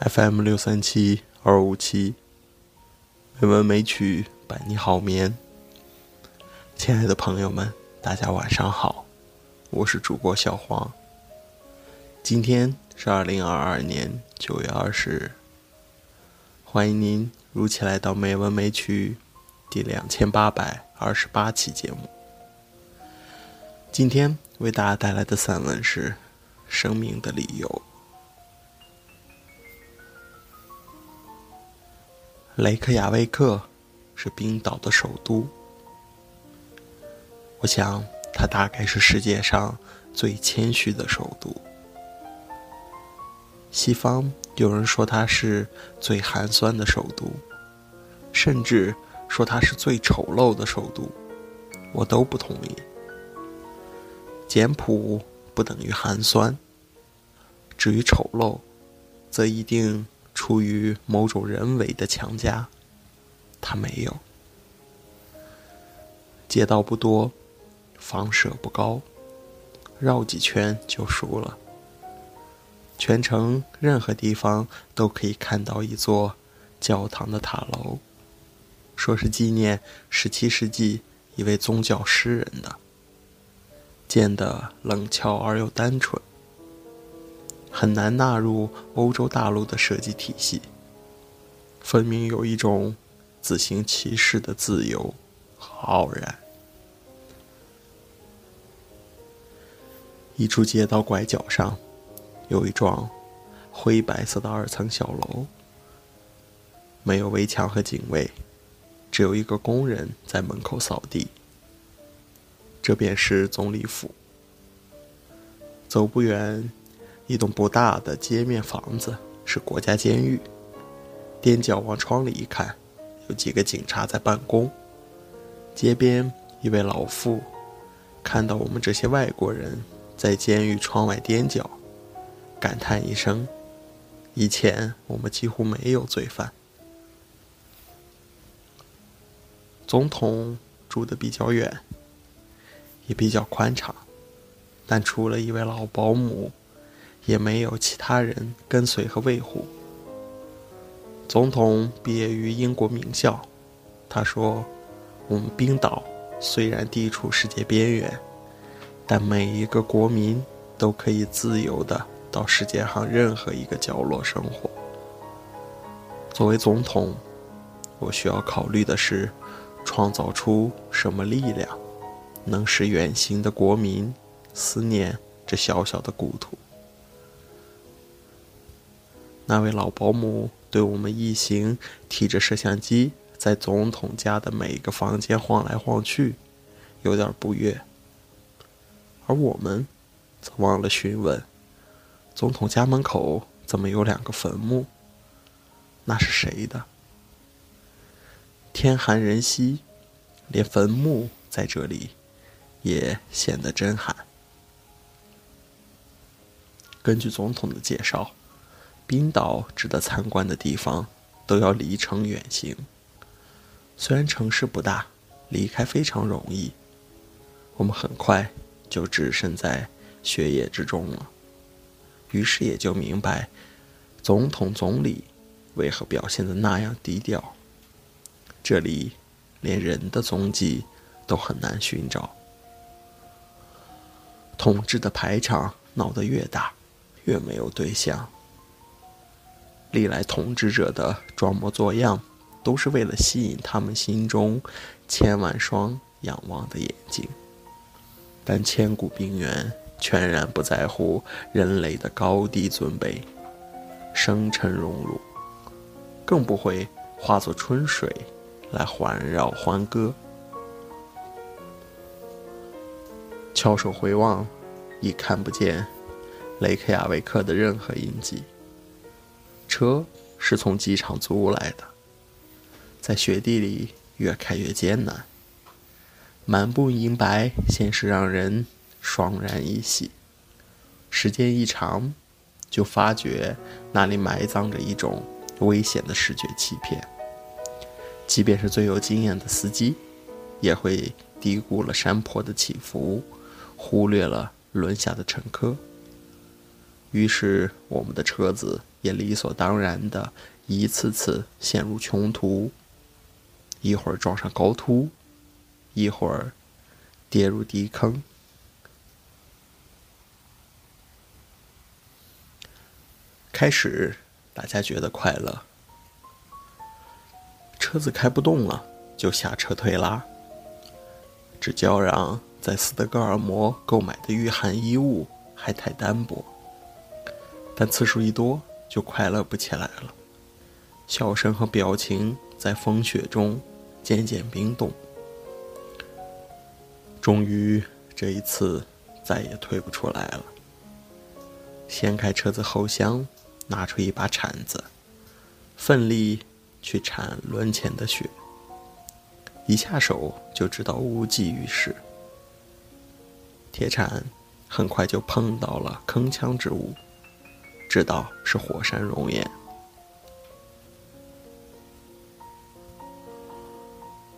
FM 六三七二五七，美文美曲伴你好眠。亲爱的朋友们，大家晚上好，我是主播小黄。今天是二零二二年九月二十日，欢迎您如期来到《美文美曲》第两千八百二十八期节目。今天为大家带来的散文是《生命的理由》。雷克雅未克是冰岛的首都，我想它大概是世界上最谦虚的首都。西方有人说它是最寒酸的首都，甚至说它是最丑陋的首都，我都不同意。简朴不等于寒酸，至于丑陋，则一定。出于某种人为的强加，他没有。街道不多，房舍不高，绕几圈就熟了。全城任何地方都可以看到一座教堂的塔楼，说是纪念十七世纪一位宗教诗人的，建的冷峭而又单纯。很难纳入欧洲大陆的设计体系，分明有一种自行其是的自由和傲然。一处街道拐角上，有一幢灰白色的二层小楼，没有围墙和警卫，只有一个工人在门口扫地。这便是总理府。走不远。一栋不大的街面房子是国家监狱，踮脚往窗里一看，有几个警察在办公。街边一位老妇看到我们这些外国人在监狱窗外踮脚，感叹一声：“以前我们几乎没有罪犯。”总统住的比较远，也比较宽敞，但除了一位老保姆。也没有其他人跟随和维护。总统毕业于英国名校，他说：“我们冰岛虽然地处世界边缘，但每一个国民都可以自由的到世界上任何一个角落生活。”作为总统，我需要考虑的是，创造出什么力量，能使远行的国民思念这小小的故土。那位老保姆对我们一行提着摄像机在总统家的每个房间晃来晃去，有点不悦。而我们则忘了询问：总统家门口怎么有两个坟墓？那是谁的？天寒人稀，连坟墓在这里也显得真寒。根据总统的介绍。冰岛值得参观的地方都要离城远行。虽然城市不大，离开非常容易，我们很快就置身在雪野之中了。于是也就明白，总统总理为何表现得那样低调。这里连人的踪迹都很难寻找。统治的排场闹得越大，越没有对象。历来统治者的装模作样，都是为了吸引他们心中千万双仰望的眼睛。但千古冰原全然不在乎人类的高低尊卑、生辰荣辱，更不会化作春水来环绕欢歌。翘首回望，已看不见雷克雅未克的任何印记。车是从机场租来的，在雪地里越开越艰难。满布银白，先是让人爽然一喜，时间一长，就发觉那里埋葬着一种危险的视觉欺骗。即便是最有经验的司机，也会低估了山坡的起伏，忽略了轮下的乘客。于是，我们的车子。也理所当然的一次次陷入穷途，一会儿撞上高突，一会儿跌入地坑。开始，大家觉得快乐，车子开不动了，就下车推拉，只叫嚷在斯德哥尔摩购买的御寒衣物还太单薄。但次数一多，就快乐不起来了。笑声和表情在风雪中渐渐冰冻。终于，这一次再也退不出来了。掀开车子后箱，拿出一把铲子，奋力去铲轮前的雪。一下手就知道无济于事。铁铲很快就碰到了铿锵之物。知道是火山熔岩。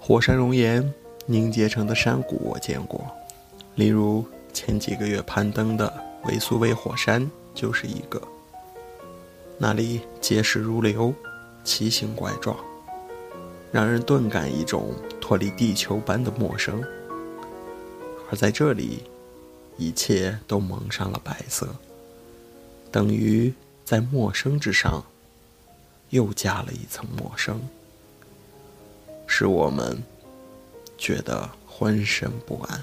火山熔岩凝结成的山谷我见过，例如前几个月攀登的维苏威火山就是一个。那里结实如流，奇形怪状，让人顿感一种脱离地球般的陌生。而在这里，一切都蒙上了白色。等于在陌生之上，又加了一层陌生，使我们觉得浑身不安。